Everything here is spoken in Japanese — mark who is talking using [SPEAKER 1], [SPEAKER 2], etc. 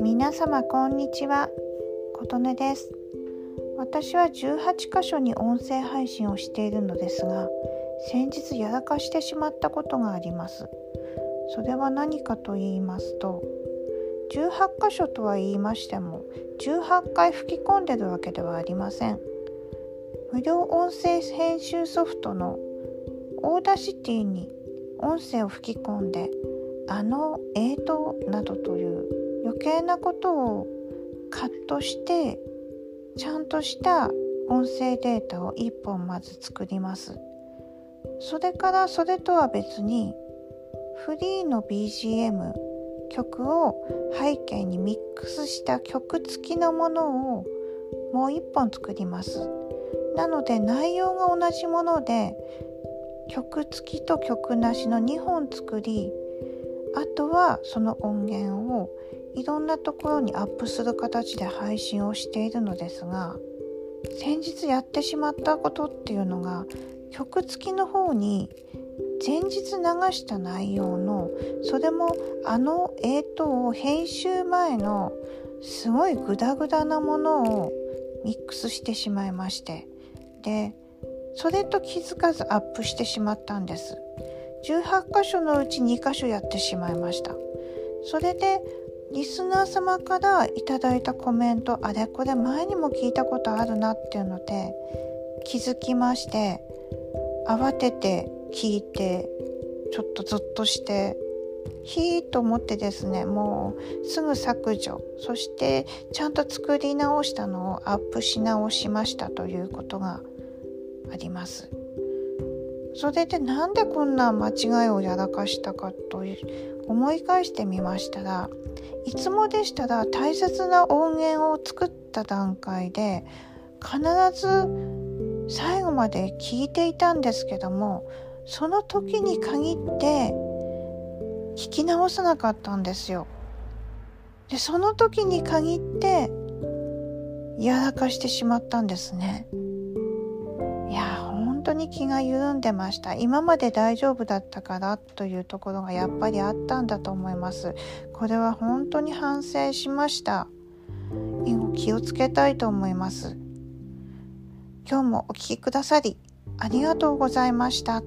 [SPEAKER 1] 皆様こんにちは。琴音です。私は18箇所に音声配信をしているのですが先日やらかしてしまったことがあります。それは何かと言いますと18箇所とは言いましても18回吹き込んでるわけではありません。無料音声編集ソフトの Audacity に音声を吹き込んであの映像などという余計なことをカットしてちゃんとした音声データを1本まず作ります。それからそれとは別にフリーの BGM 曲を背景にミックスした曲付きのものをもう1本作ります。なので内容が同じもので曲付きと曲なしの2本作りあとはその音源をいろんなところにアップする形で配信をしているのですが先日やってしまったことっていうのが曲付きの方に前日流した内容のそれもあの映像を編集前のすごいグダグダなものをミックスしてしまいましてでそれと気づかずアップしてしまったんです。18箇所のうち2箇所やってしまいました。それでリスナー様からいただいたコメントあれこれ前にも聞いたことあるなっていうので気づきまして慌てて聞いてちょっとゾッとしてひーと思ってですねもうすぐ削除。そしてちゃんと作り直したのをアップし直しましたということがあります。それでなんでこんな間違いをやらかしたかと思い返してみましたらいつもでしたら大切な音源を作った段階で必ず最後まで聞いていたんですけどもその時に限って聞き直さなかったんですよ。でその時に限ってやらかしてしまったんですね。当に気が緩んでました。今まで大丈夫だったからというところがやっぱりあったんだと思います。これは本当に反省しました。以後気をつけたいと思います。今日もお聴きくださりありがとうございました。